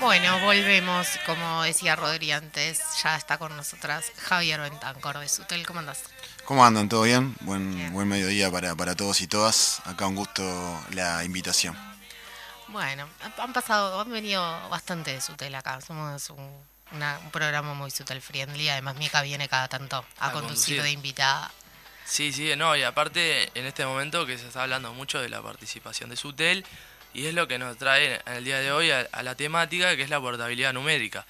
Bueno, volvemos, como decía Rodri antes, ya está con nosotras Javier Bentancor de Sutel. ¿Cómo andás? ¿Cómo andan? ¿Todo bien? Buen, buen mediodía para, para todos y todas. Acá un gusto la invitación. Bueno, han pasado, han venido bastante de Sutel acá. Somos un, una- un programa muy Sutel friendly. Además, Mica viene cada tanto a, A conducir conducir. de invitada. Sí, sí, no, y aparte en este momento que se está hablando mucho de la participación de Sutel y es lo que nos trae en el día de hoy a, a la temática que es la portabilidad numérica.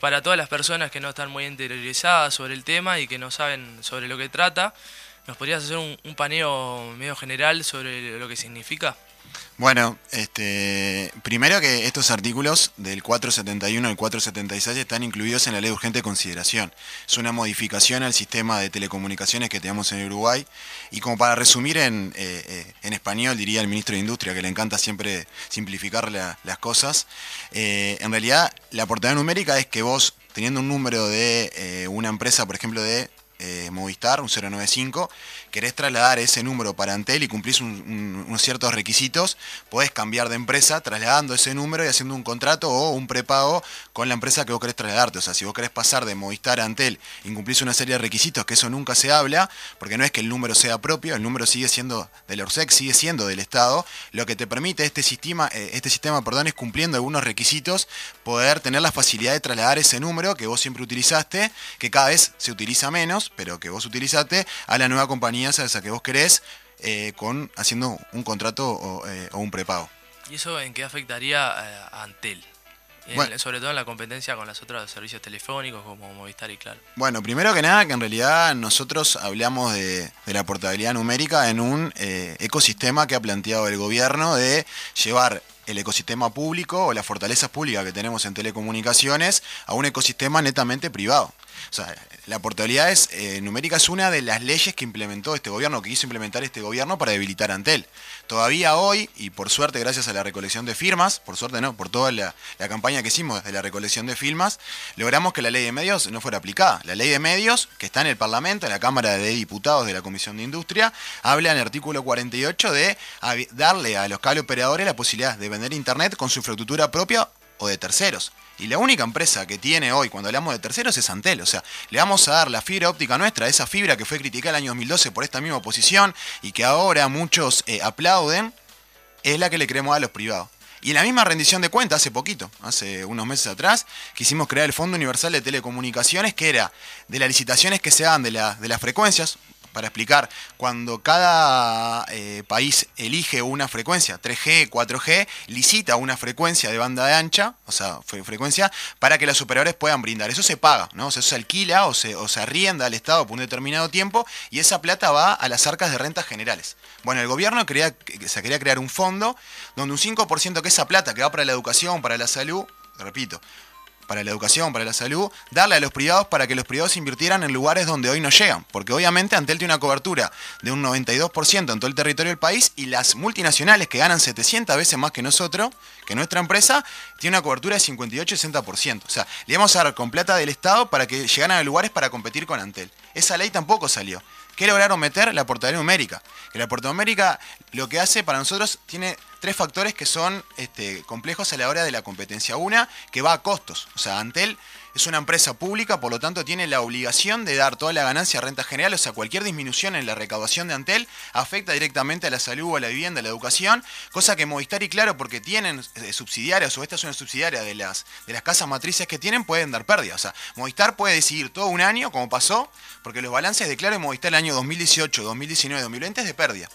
Para todas las personas que no están muy interiorizadas sobre el tema y que no saben sobre lo que trata, ¿nos podrías hacer un, paneo medio general sobre lo que significa? Bueno, este, primero que estos artículos del 471 al 476 están incluidos en la ley de urgente consideración. Es una modificación al sistema de telecomunicaciones que tenemos en Uruguay. Y como para resumir en, eh, eh, en español, diría el ministro de Industria, que le encanta siempre simplificar la- las cosas, eh, en realidad la portabilidad numérica es que vos, teniendo un número de una empresa, por ejemplo, de eh, Movistar, un 095, querés trasladar ese número para Antel y cumplís un- un- unos ciertos requisitos, podés cambiar de empresa trasladando ese número y haciendo un contrato o un prepago con la empresa que vos querés trasladarte. O sea, si vos querés pasar de Movistar a Antel y incumplís una serie de requisitos, que eso nunca se habla, porque no es que el número sea propio, el número sigue siendo del ORSEC, sigue siendo del Estado, lo que te permite este sistema, eh, este sistema perdón, es cumpliendo algunos requisitos, poder tener la facilidad de trasladar ese número que vos siempre utilizaste, que cada vez se utiliza menos, pero que vos utilizaste, a la nueva compañía, a esa que vos querés, eh, con haciendo un contrato o, eh, o un prepago. ¿Y eso en qué afectaría a Antel? Bueno. sobre todo en la competencia con los otros servicios telefónicos como Movistar y Claro. Bueno, primero que nada, que en realidad nosotros hablamos de, de la portabilidad numérica en un eh, ecosistema que ha planteado el gobierno de llevar el ecosistema público o las fortalezas públicas que tenemos en telecomunicaciones a un ecosistema netamente privado. O sea, la portabilidad es, eh, numérica es una de las leyes que implementó este gobierno, que quiso implementar este gobierno para debilitar Antel. Todavía hoy, y por suerte gracias a la recolección de firmas, por suerte no, por toda la, la campaña que hicimos de la recolección de firmas, logramos que la ley de medios no fuera aplicada. La ley de medios, que está en el Parlamento, en la Cámara de Diputados de la Comisión de Industria, habla en el artículo 48 de darle a los cable operadores la posibilidad de vender Internet con su infraestructura propia o de terceros. Y la única empresa que tiene hoy, cuando hablamos de terceros, es Antel. O sea, le vamos a dar la fibra óptica nuestra, esa fibra que fue criticada el año 2012 por esta misma oposición y que ahora muchos eh, aplauden, es la que le queremos dar a los privados. Y en la misma rendición de cuentas, hace poquito, hace unos meses atrás, quisimos crear el Fondo Universal de Telecomunicaciones, que era de las licitaciones que se dan de, la- de las frecuencias, para explicar, cuando cada eh, país elige una frecuencia, 3G, 4G, licita una frecuencia de banda de ancha, o sea, fre- frecuencia, para que los operadores puedan brindar. Eso se paga, ¿no? O sea, eso se alquila o se, o se arrienda al Estado por un determinado tiempo y esa plata va a las arcas de rentas generales. Bueno, el gobierno quería, que- se quería crear un fondo donde un 5% que esa plata que va para la educación, para la salud, repito, para la educación, para la salud, darle a los privados para que los privados invirtieran en lugares donde hoy no llegan. Porque obviamente Antel tiene una cobertura de un 92% en todo el territorio del país y las multinacionales que ganan 700 veces más que nosotros, que nuestra empresa, tiene una cobertura de 58-60%. O sea, le vamos a dar con plata del Estado para que llegaran a lugares para competir con Antel. Esa ley tampoco salió. ¿Qué lograron meter? La portabilidad numérica. Que la portabilidad numérica lo que hace para nosotros tiene tres factores que son este, complejos a la hora de la competencia. Una, que va a costos. O sea, Antel es una empresa pública, por lo tanto tiene la obligación de dar toda la ganancia a renta general. O sea, cualquier disminución en la recaudación de Antel afecta directamente a la salud, a la vivienda, a la educación. Cosa que Movistar y Claro, porque tienen eh, subsidiarias, o esta es una subsidiaria de las, de las casas matrices que tienen, pueden dar pérdidas. O sea, Movistar puede decidir todo un año, como pasó, porque los balances de Claro y Movistar el año 2018, 2019, 2020 es de pérdida.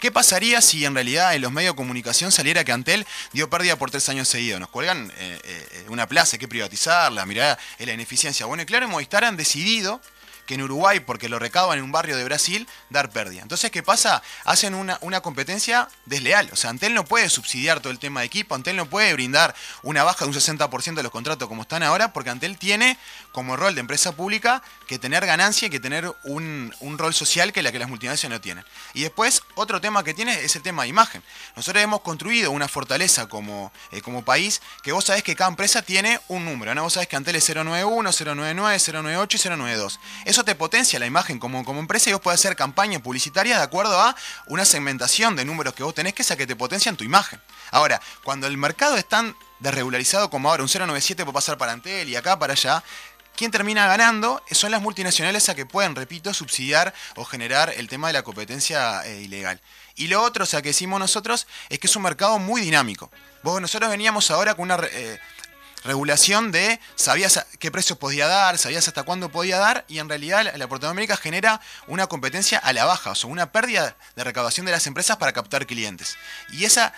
¿Qué pasaría si en realidad en los medios de comunicación saliera que Antel dio pérdida por tres años seguidos? Nos cuelgan eh, eh, una plaza, hay que privatizarla, mirá la ineficiencia. Bueno, y claro, Movistar han decidido que en Uruguay, porque lo recaudan en un barrio de Brasil, dar pérdida. Entonces, ¿qué pasa? Hacen una competencia desleal. O sea, Antel no puede subsidiar todo el tema de equipo, Antel no puede brindar una baja de un 60% de los contratos como están ahora, porque Antel tiene como rol de empresa pública que tener ganancia y que tener un, un rol social que la que las multinacionales no tienen. Y después, otro tema que tiene es el tema de imagen. Nosotros hemos construido una fortaleza como, eh, como país que vos sabés que cada empresa tiene un número. ¿no? Vos sabés que Antel es 091, 099, 098 y 092. Eso te potencia la imagen como, como empresa y vos podés hacer campañas publicitarias de acuerdo a una segmentación de números que vos tenés que esa que te potencian tu imagen. Ahora, cuando el mercado es tan desregularizado como ahora, un 097 puede pasar para Antel y acá para allá. Quien termina ganando son las multinacionales a que pueden, repito, subsidiar o generar el tema de la competencia eh, ilegal. Y lo otro, o sea, que decimos nosotros, es que es un mercado muy dinámico. Vos, nosotros veníamos ahora con una eh, regulación de sabías qué precios podía dar, sabías hasta cuándo podía dar, y en realidad la, la América genera una competencia a la baja, o sea, una pérdida de recaudación de las empresas para captar clientes. Y esa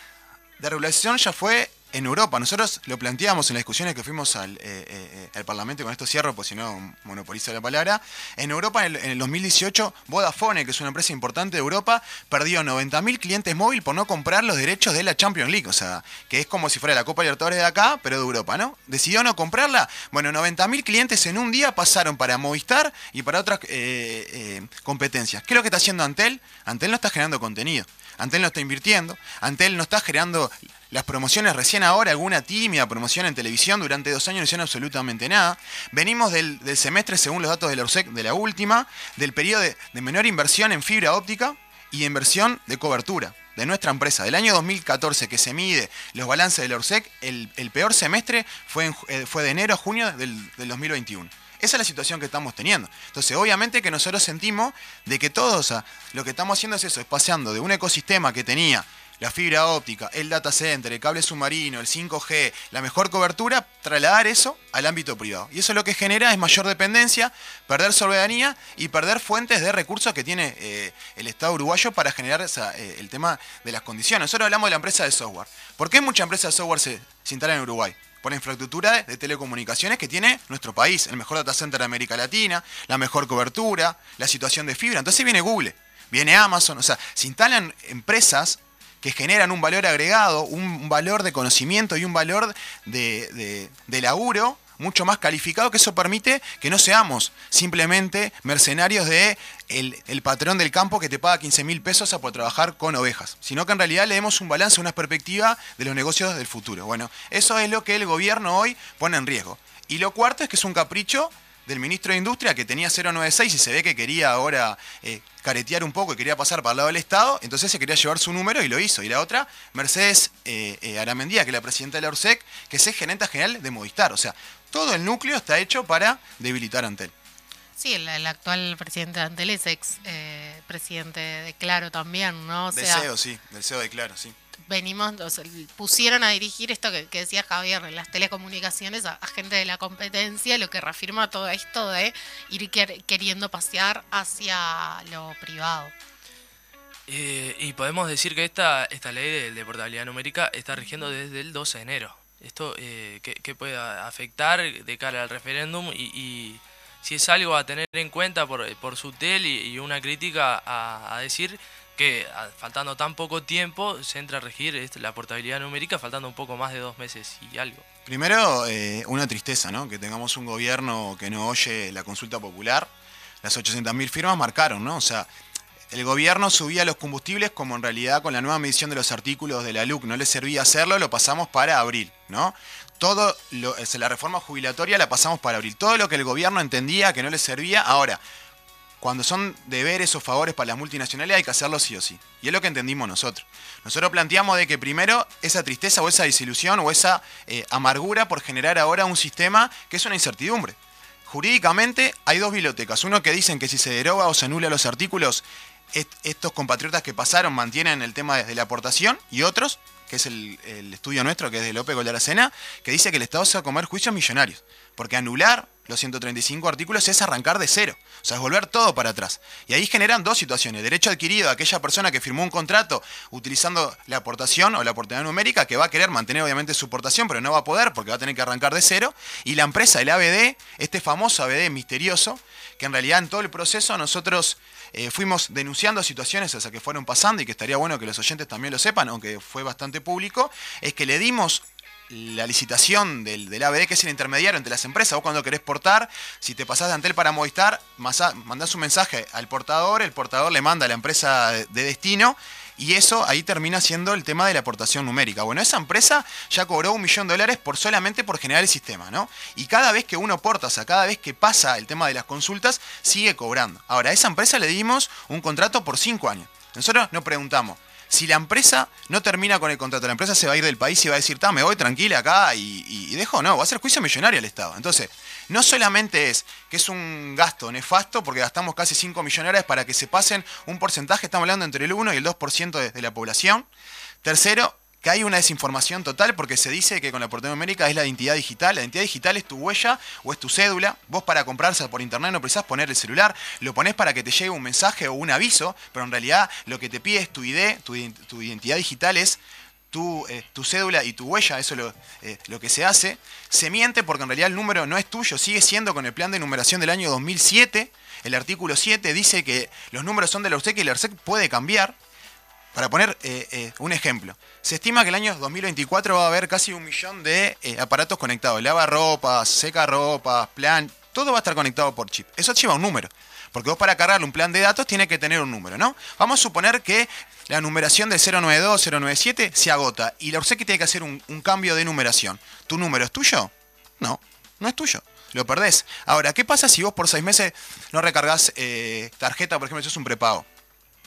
regulación ya fue en Europa. Nosotros lo planteamos en las discusiones que fuimos al, eh, eh, eh, Parlamento, con esto cierro, pues si no monopoliza la palabra. En Europa, en el, 2018, Vodafone, que es una empresa importante de Europa, perdió 90.000 clientes móviles por no comprar los derechos de la Champions League. O sea, que es como si fuera la Copa Libertadores de acá, pero de Europa, ¿no? Decidió no comprarla. Bueno, 90.000 clientes en un día pasaron para Movistar y para otras competencias. ¿Qué es lo que está haciendo Antel? Antel no está generando contenido. Antel no está invirtiendo. Antel no está generando las promociones recién ahora, alguna tímida promoción en televisión, durante dos años no hicieron absolutamente nada. Venimos del, semestre, según los datos de la URSEC, de la última, del periodo de, menor inversión en fibra óptica y inversión de cobertura de nuestra empresa. Del año 2014 que se mide los balances de la URSEC, el, peor semestre fue, eh, fue de enero a junio del, del 2021. Esa es la situación que estamos teniendo. Entonces, obviamente que nosotros sentimos de que todos, lo que estamos haciendo es eso, es paseando de un ecosistema que tenía la fibra óptica, el data center, el cable submarino, el 5G, la mejor cobertura, trasladar eso al ámbito privado. Y eso lo que genera es mayor dependencia, perder soberanía y perder fuentes de recursos que tiene eh, el Estado uruguayo para generar eh, el tema de las condiciones. Nosotros hablamos de la empresa de software. ¿Por qué mucha empresa de software se, se instala en Uruguay? por la infraestructura de, telecomunicaciones que tiene nuestro país, el mejor data center de América Latina, la mejor cobertura, la situación de fibra. Entonces viene Google, viene Amazon, o sea, se instalan empresas que generan un valor agregado, un valor de conocimiento y un valor de, laburo mucho más calificado, que eso permite que no seamos simplemente mercenarios de el, patrón del campo que te paga 15 mil pesos a por trabajar con ovejas, sino que en realidad le demos un balance, una perspectiva de los negocios del futuro. Bueno, eso es lo que el gobierno hoy pone en riesgo. Y lo cuarto es que es un capricho del ministro de Industria que tenía 096 y se ve que quería ahora eh, caretear un poco y quería pasar para el lado del Estado, entonces se quería llevar su número y lo hizo. Y la otra, Mercedes eh, eh, Aramendía, que es la presidenta de la ORSEC, que es gerente general de Movistar. O sea, todo el núcleo está hecho para debilitar a Antel. Sí, el, actual presidente de Antel es ex presidente de Claro también, ¿no? O CEO, sí, del CEO de Claro, sí venimos, pusieron a dirigir esto que, decía Javier, las telecomunicaciones a, gente de la competencia, lo que reafirma todo esto de ir queriendo pasear hacia lo privado. Eh, y podemos decir que esta, esta ley de, portabilidad numérica está rigiendo desde el 12 de enero. Esto eh, que, puede afectar de cara al referéndum y, si es algo a tener en cuenta por, por su tel y, una crítica a decir que faltando tan poco tiempo se entra a regir este, la portabilidad numérica faltando un poco más de dos meses y algo. Primero, eh, una tristeza, ¿no? Que tengamos un gobierno que no oye la consulta popular. Las 800.000 firmas marcaron, ¿no? O sea, el gobierno subía los combustibles como en realidad con la nueva medición de los artículos de la LUC no le servía hacerlo, lo pasamos para abril, ¿no? Todo lo, la reforma jubilatoria la pasamos para abril. Todo lo que el gobierno entendía que no le servía, ahora, cuando son deberes o favores para las multinacionales hay que hacerlo sí o sí. Y es lo que entendimos nosotros. Nosotros planteamos de que primero esa tristeza o esa desilusión o esa eh, amargura por generar ahora un sistema que es una incertidumbre. Jurídicamente hay dos bibliotecas. Uno que dicen que si se deroga o se anula los artículos, estos compatriotas que pasaron mantienen el tema de la aportación y otros, que es el, estudio nuestro, que es de López Aracena, que dice que el Estado se va a comer juicios millonarios. Porque anular los 135 artículos es arrancar de cero, o sea, es volver todo para atrás. Y ahí generan dos situaciones. Derecho adquirido a aquella persona que firmó un contrato utilizando la aportación o la aportación numérica, que va a querer mantener obviamente su aportación, pero no va a poder porque va a tener que arrancar de cero. Y la empresa, el ABD, este famoso ABD misterioso, que en realidad en todo el proceso nosotros eh, fuimos denunciando situaciones esas que fueron pasando y que estaría bueno que los oyentes también lo sepan, aunque fue bastante público, es que le dimos la licitación del, del, ABD, que es el intermediario entre las empresas. Vos cuando querés portar, si te pasás de Antel para Movistar, mandás un mensaje al portador, el portador le manda a la empresa de, destino. Y eso ahí termina siendo el tema de la aportación numérica. Bueno, esa empresa ya cobró un millón de dólares por solamente por generar el sistema, ¿no? Y cada vez que uno porta, o sea, cada vez que pasa el tema de las consultas, sigue cobrando. Ahora, a esa empresa le dimos un contrato por cinco años. Nosotros nos preguntamos, Si la empresa no termina con el contrato, la empresa se va a ir del país y va a decir, me voy tranquila acá y, dejo, no, va a ser juicio millonario al Estado. Entonces, no solamente es que es un gasto nefasto, porque gastamos casi 5 millones para que se pasen un porcentaje, estamos hablando entre el 1 y el 2% de la población. Tercero, que hay una desinformación total porque se dice que con la portería numérica es la identidad digital. La identidad digital es tu huella o es tu cédula. Vos para comprarse por internet no precisás poner el celular, lo pones para que te llegue un mensaje o un aviso, pero en realidad lo que te pide es tu ID, tu, identidad digital es tu, eh, tu, cédula y tu huella, eso es lo, eh, lo, que se hace. Se miente porque en realidad el número no es tuyo, sigue siendo con el plan de numeración del año 2007. El artículo 7 dice que los números son de la URSEC y la URSEC puede cambiar. Para poner eh, eh, un ejemplo, se estima que el año 2024 va a haber casi un millón de eh, aparatos conectados. Lava ropa, seca ropa, plan, todo va a estar conectado por chip. Eso lleva un número. Porque vos para cargarle un plan de datos tiene que tener un número, ¿no? Vamos a suponer que la numeración de 092, 097 se agota y la que tiene que hacer un, cambio de numeración. ¿Tu número es tuyo? No, no es tuyo. Lo perdés. Ahora, ¿qué pasa si vos por seis meses no recargas tarjeta, por ejemplo, eso es un prepago?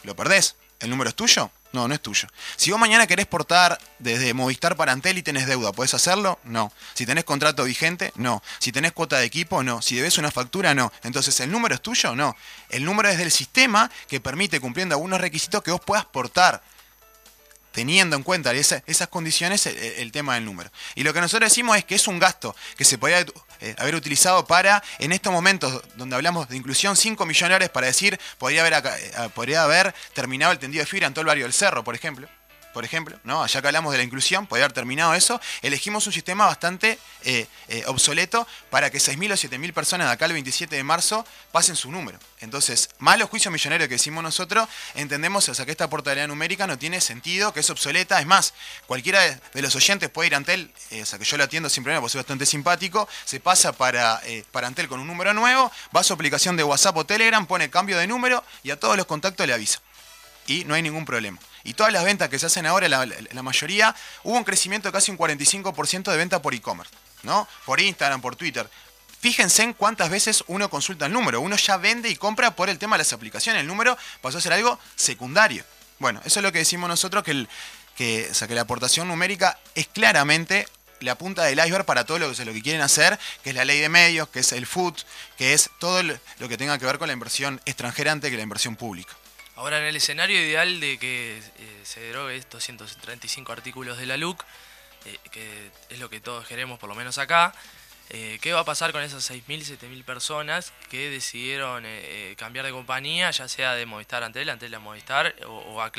Lo perdés. ¿El número es tuyo? No, no es tuyo. Si vos mañana querés portar desde Movistar para Antel y tenés deuda, ¿podés hacerlo? No. Si tenés contrato vigente, no. Si tenés cuota de equipo, no. Si debes una factura, no. Entonces, ¿el número es tuyo? No. El número es del sistema que permite, cumpliendo algunos requisitos, que vos puedas portar teniendo en cuenta esas condiciones el, tema del número. Y lo que nosotros decimos es que es un gasto que se podría eh, haber utilizado para, en estos momentos donde hablamos de inclusión, 5 millones para decir, podría haber, eh, podría haber terminado el tendido de fibra en todo el barrio del Cerro, por ejemplo por ejemplo, ¿no? Allá que hablamos de la inclusión, podría haber terminado eso, elegimos un sistema bastante eh, eh, obsoleto para que 6.000 o 7.000 personas de acá el 27 de marzo pasen su número. Entonces, malo juicio millonario que decimos nosotros, entendemos o sea, que esta portabilidad numérica no tiene sentido, que es obsoleta. Es más, cualquiera de los oyentes puede ir a Antel, eh, o sea, que yo lo atiendo sin problema porque soy bastante simpático, se pasa para, para Antel con un número nuevo, va a su aplicación de WhatsApp o Telegram, pone cambio de número y a todos los contactos le avisa. Y no hay ningún problema. Y todas las ventas que se hacen ahora, la, mayoría, hubo un crecimiento de casi un 45% de venta por e-commerce, ¿no? Por Instagram, por Twitter. Fíjense en cuántas veces uno consulta el número. Uno ya vende y compra por el tema de las aplicaciones. El número pasó a ser algo secundario. Bueno, eso es lo que decimos nosotros, que, que, que la aportación numérica es claramente la punta del iceberg para todo lo que, lo que quieren hacer, que es la ley de medios, que es el food, que es todo lo que tenga que ver con la inversión extranjera antes que la inversión pública. Ahora, en el escenario ideal de que eh, se derogue estos 135 artículos de la LUC, eh, que es lo que todos queremos, por lo menos acá, eh, ¿qué va a pasar con esas 6.000, 7.000 personas que decidieron cambiar de compañía, ya sea de Movistar Antel, Antel a Movistar o, o a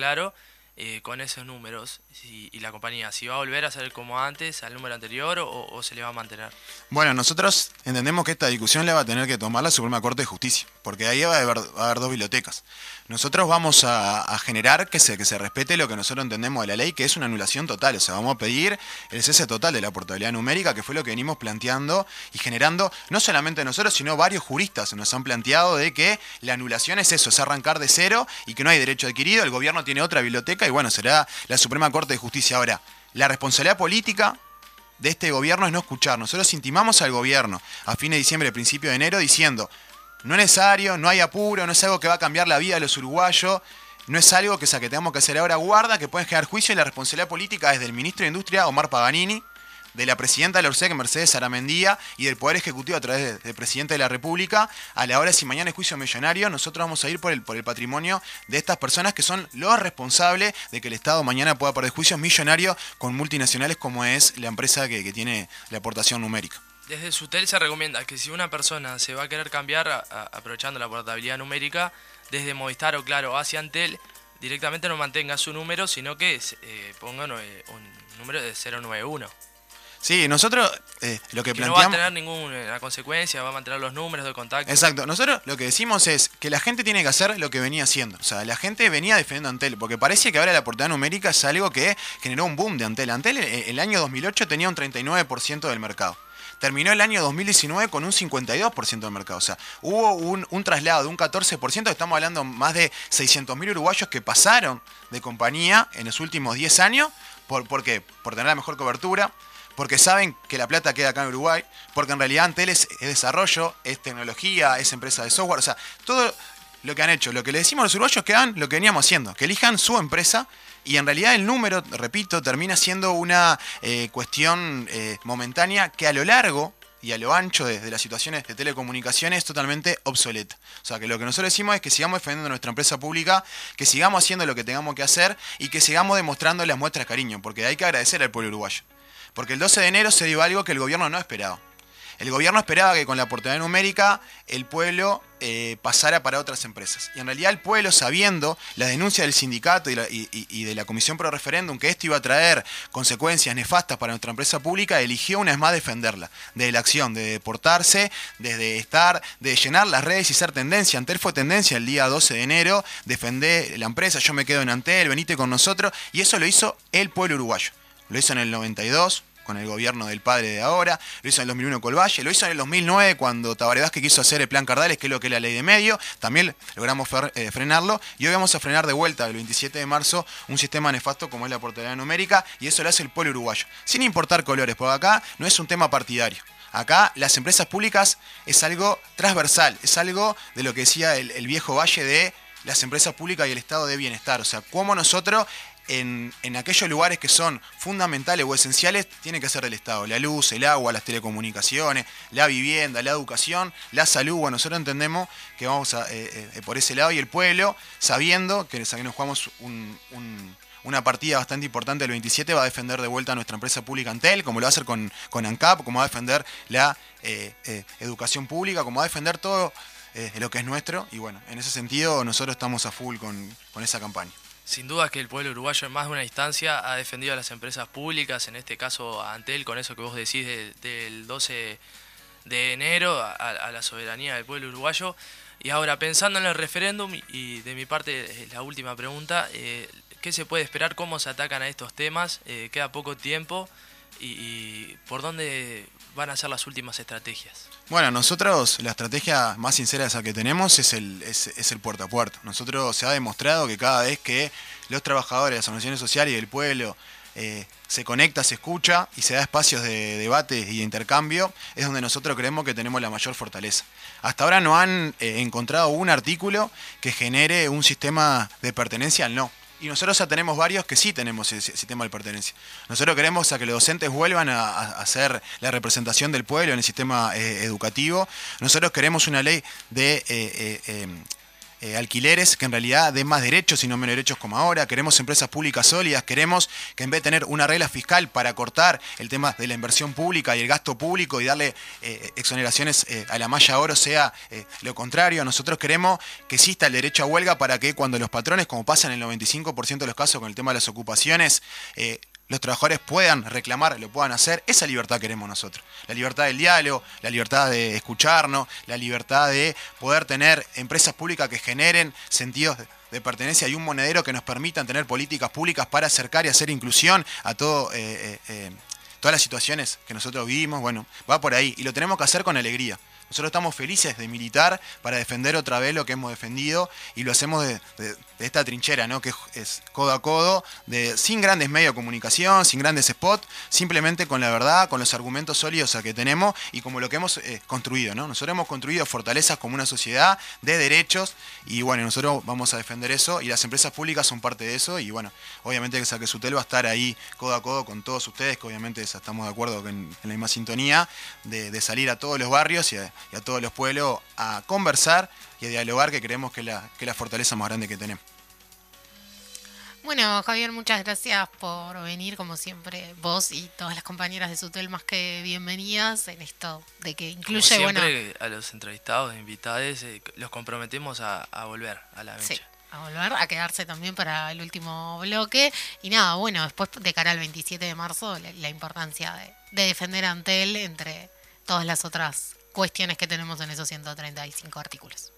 con esos números y la compañía, si va a volver a ser como antes, al número anterior o, se le va a mantener. Bueno, nosotros entendemos que esta discusión le va a tener que tomar la Suprema Corte de Justicia, porque ahí va a haber, va a haber dos bibliotecas. Nosotros vamos a, generar que se, que se respete lo que nosotros entendemos de la ley, que es una anulación total. O sea, vamos a pedir el cese total de la portabilidad numérica, que fue lo que venimos planteando y generando, no solamente nosotros, sino varios juristas nos han planteado de que la anulación es eso, es arrancar de cero y que no hay derecho adquirido, el gobierno tiene otra biblioteca y bueno, será la Suprema Corte de Justicia. Ahora, la responsabilidad política de este gobierno es no escuchar. Nosotros intimamos al gobierno a fin de diciembre, principio de enero, diciendo, no es necesario, no hay apuro, no es algo que va a cambiar la vida de los uruguayos, no es algo que, sea, que tengamos que hacer ahora guarda, que pueden generar juicio y la responsabilidad política es del ministro de Industria, Omar Paganini, de la presidenta de la ORSEC, Mercedes Aramendía, y del Poder Ejecutivo a través del presidente de la República, a la hora si mañana es juicio millonario, nosotros vamos a ir por el, por el patrimonio de estas personas que son los responsables de que el Estado mañana pueda perder juicios millonarios con multinacionales como es la empresa que tiene la aportación numérica. Desde SUTEL se recomienda que si una persona se va a querer cambiar aprovechando la portabilidad numérica desde Movistar o Claro hacia Antel, directamente no mantenga su número, sino que eh, ponga eh, un número de 091. Sí, nosotros eh, lo que, planteamos... No va a tener ninguna consecuencia, va a mantener los números de contacto. Exacto. Nosotros lo que decimos es que la gente tiene que hacer lo que venía haciendo. O sea, la gente venía defendiendo Antel, porque parece que ahora la portada numérica es algo que generó un boom de Antel. Antel el año 2008 tenía un 39% del mercado terminó el año 2019 con un 52% del mercado. O sea, hubo un, traslado de un 14%, estamos hablando más de 600.000 uruguayos que pasaron de compañía en los últimos 10 años. ¿Por, ¿Por qué? Por tener la mejor cobertura, porque saben que la plata queda acá en Uruguay, porque en realidad Antel es, desarrollo, es tecnología, es empresa de software, o sea, todo lo que han hecho, lo que le decimos a los uruguayos que hagan lo que veníamos haciendo, que elijan su empresa Y en realidad el número, repito, termina siendo una eh, cuestión eh, momentánea que a lo largo y a lo ancho desde las situaciones de telecomunicaciones es totalmente obsoleta. O sea, que lo que nosotros decimos es que sigamos defendiendo nuestra empresa pública, que sigamos haciendo lo que tengamos que hacer y que sigamos demostrando las muestras de cariño, porque hay que agradecer al pueblo uruguayo. Porque el 12 de enero se dio algo que el gobierno no esperaba. El gobierno esperaba que con la portabilidad numérica el pueblo eh, pasara para otras empresas. Y en realidad el pueblo, sabiendo la denuncia del sindicato y, de la Comisión Pro Referéndum, que esto iba a traer consecuencias nefastas para nuestra empresa pública, eligió una vez más defenderla. De la acción, de deportarse, desde estar, de llenar las redes y ser tendencia. Antel fue tendencia el día 12 de enero, defender la empresa, yo me quedo en Antel, venite con nosotros. Y eso lo hizo el pueblo uruguayo. Lo hizo en el 92, con el gobierno del padre de ahora, lo hizo en el 2001 con Valle, lo hizo en el 2009 cuando Tabaré que quiso hacer el plan Cardales, que es lo que es la ley de medio, también logramos eh, frenarlo y hoy vamos a frenar de vuelta el 27 de marzo un sistema nefasto como es la portabilidad numérica y eso lo hace el pueblo uruguayo, sin importar colores, porque acá no es un tema partidario. Acá las empresas públicas es algo transversal, es algo de lo que decía el, el viejo Valle de las empresas públicas y el estado de bienestar. O sea, cómo nosotros en, aquellos lugares que son fundamentales o esenciales, tiene que ser del Estado. La luz, el agua, las telecomunicaciones, la vivienda, la educación, la salud. Bueno, nosotros entendemos que vamos a, eh, eh, por ese lado y el pueblo, sabiendo que, nos jugamos una partida bastante importante el 27, va a defender de vuelta a nuestra empresa pública Antel, como lo va a hacer con, con ANCAP, como va a defender la eh, educación pública, como va a defender todo lo que es nuestro. Y bueno, en ese sentido nosotros estamos a full con esa campaña. Sin duda que el pueblo uruguayo en más de una instancia ha defendido a las empresas públicas, en este caso a Antel, con eso que vos decís del 12 de enero, a, la soberanía del pueblo uruguayo. Y ahora, pensando en el referéndum, y de mi parte la última pregunta, eh, ¿qué se puede esperar? ¿Cómo se atacan a estos temas? Eh, queda poco tiempo y, por dónde van a ser las últimas estrategias? Bueno, nosotros la estrategia más sincera esa que tenemos es el, es, el puerto a puerto. Nosotros se ha demostrado que cada vez que los trabajadores, las organizaciones sociales y el pueblo eh, se conecta, se escucha y se da espacios de debate y de intercambio, es donde nosotros creemos que tenemos la mayor fortaleza. Hasta ahora no han eh, encontrado un artículo que genere un sistema de pertenencia al no. Y nosotros ya tenemos varios que sí tenemos ese sistema de pertenencia. Nosotros queremos a que los docentes vuelvan a, hacer la representación del pueblo en el sistema eh, educativo. Nosotros queremos una ley de eh, eh, eh, alquileres que en realidad den más derechos y no menos derechos como ahora. Queremos empresas públicas sólidas. Queremos que en vez de tener una regla fiscal para cortar el tema de la inversión pública y el gasto público y darle eh, exoneraciones eh, a la malla oro sea lo contrario. Nosotros queremos que exista el derecho a huelga para que cuando los patrones, como pasa en el 95% de los casos con el tema de las ocupaciones, los trabajadores puedan reclamar, lo puedan hacer, esa libertad queremos nosotros. La libertad del diálogo, la libertad de escucharnos, la libertad de poder tener empresas públicas que generen sentidos de, pertenencia y un monedero que nos permitan tener políticas públicas para acercar y hacer inclusión a todo, eh, eh, eh, todas las situaciones que nosotros vivimos. Bueno, va por ahí y lo tenemos que hacer con alegría. Nosotros estamos felices de militar para defender otra vez lo que hemos defendido y lo hacemos de, esta trinchera, ¿no? que es codo a codo, de, sin grandes medios de comunicación, sin grandes spots, simplemente con la verdad, con los argumentos sólidos que tenemos y como lo que hemos eh, construido. ¿no? Nosotros hemos construido fortalezas como una sociedad de derechos y bueno, nosotros vamos a defender eso y las empresas públicas son parte de eso y bueno, obviamente que Saquesutel va a estar ahí codo a codo con todos ustedes, que obviamente estamos de acuerdo en, la misma sintonía, de, de salir a todos los barrios y a, y a todos los pueblos a conversar y a dialogar, que creemos que es la, que la fortaleza más grande que tenemos. Bueno, Javier, muchas gracias por venir, como siempre, vos y todas las compañeras de Sutel más que bienvenidas en esto de que incluye, siempre, a los entrevistados, invitados, eh, los comprometemos a, volver a la mecha. Sí, a volver, a quedarse también para el último bloque. Y nada, bueno, después de cara al 27 de marzo, la, importancia de, de defender a Antel entre todas las otras cuestiones que tenemos en esos 135 artículos.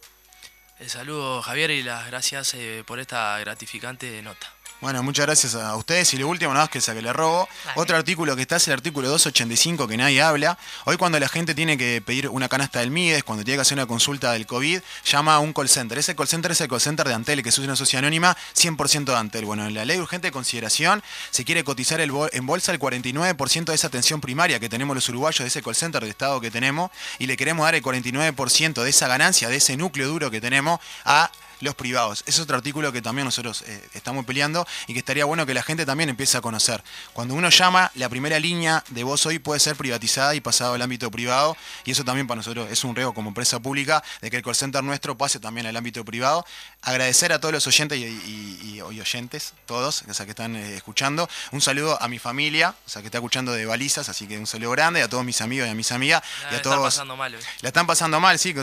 El saludo Javier y las gracias eh, por esta gratificante nota. Bueno, muchas gracias a ustedes. Y lo último, nada más que que le robo. Otro artículo que está es el artículo 285 que nadie habla. Hoy cuando la gente tiene que pedir una canasta del MIDES, cuando tiene que hacer una consulta del COVID, llama a un call center. Ese call center es el call center de Antel, que es una sociedad anónima 100% de Antel. Bueno, en la ley de urgente consideración se quiere cotizar el en bolsa el 49% de esa atención primaria que tenemos los uruguayos de ese call center de Estado que tenemos y le queremos dar el 49% de esa ganancia, de ese núcleo duro que tenemos a los privados. Es otro artículo que también nosotros eh, estamos peleando y que estaría bueno que la gente también empiece a conocer. Cuando uno llama, la primera línea de voz hoy puede ser privatizada y pasado al ámbito privado y eso también para nosotros es un riesgo como empresa pública de que el call center nuestro pase también al ámbito privado. Agradecer a todos los oyentes y, oyentes, todos, o sea, que están eh, escuchando. Un saludo a mi familia, o sea, que está escuchando de balizas, así que un saludo grande a todos mis amigos y a mis amigas. y a todos. pasando mal La están pasando mal, sí,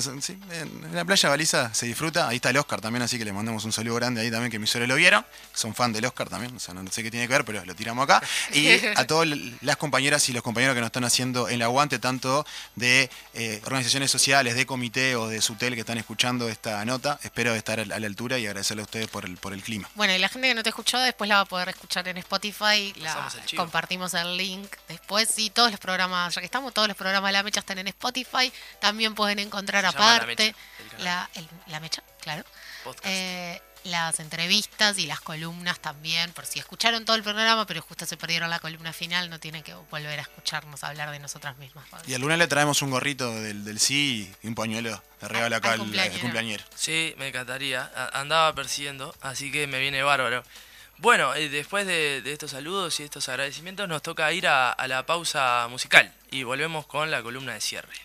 En la playa baliza se disfruta. Ahí está el Oscar también, así que le mandamos un saludo grande ahí también, que mis suegros lo vieron. Son fan del Oscar también, o sea, no sé qué tiene que ver, pero lo tiramos acá. Y a todas las compañeras y los compañeros que nos están haciendo el aguante, tanto de eh, organizaciones sociales, de comité o de SUTEL que están escuchando esta nota. Espero estar a la altura y agradecerle a ustedes por el, por el clima. Bueno, y la gente que no te escuchó después la va a poder escuchar en Spotify. La, compartimos el link después. Y todos los programas, ya que estamos, todos los programas de La Mecha están en Spotify. También pueden encontrar aparte la, la, Mecha, claro. Eh, las entrevistas y las columnas también, por si escucharon todo el programa, pero justo se perdieron la columna final, no tienen que volver a escucharnos hablar de nosotras mismas. Y al lunes le traemos un gorrito del, del sí y un pañuelo de regalo acá al, cumpleañero. Sí, me encantaría. Andaba persiguiendo, así que me viene bárbaro. Bueno, eh, después de, estos saludos y estos agradecimientos nos toca ir a la pausa musical y volvemos con la columna de cierre.